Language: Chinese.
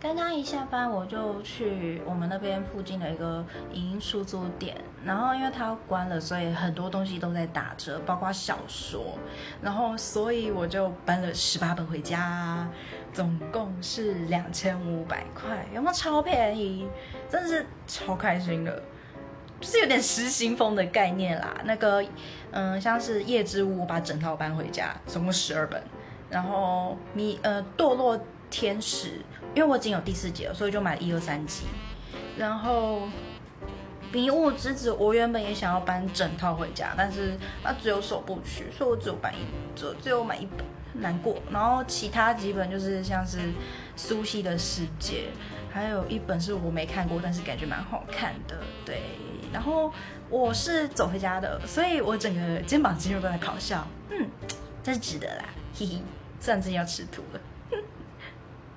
刚刚一下班，我就去我们那边附近的一个影音出租店，然后因为它关了，所以很多东西都在打折，包括小说，然后所以我就搬了十八本回家，总共是两千五百块，有没有超便宜？真的是超开心的，就是有点失心疯的概念啦。那个，嗯，像是夜之屋，我把整套搬回家，总共十二本，然后你呃堕落。天使，因为我已经有第四集了，所以就买了一二三集。然后迷雾之子，我原本也想要搬整套回家，但是它只有首部曲，所以我只有搬一，只只有买一本，难过。然后其他几本就是像是苏西的世界，还有一本是我没看过，但是感觉蛮好看的。对，然后我是走回家的，所以我整个肩膀肌肉都在咆哮。嗯，这是值得啦，嘿嘿，虽然自己要吃土了。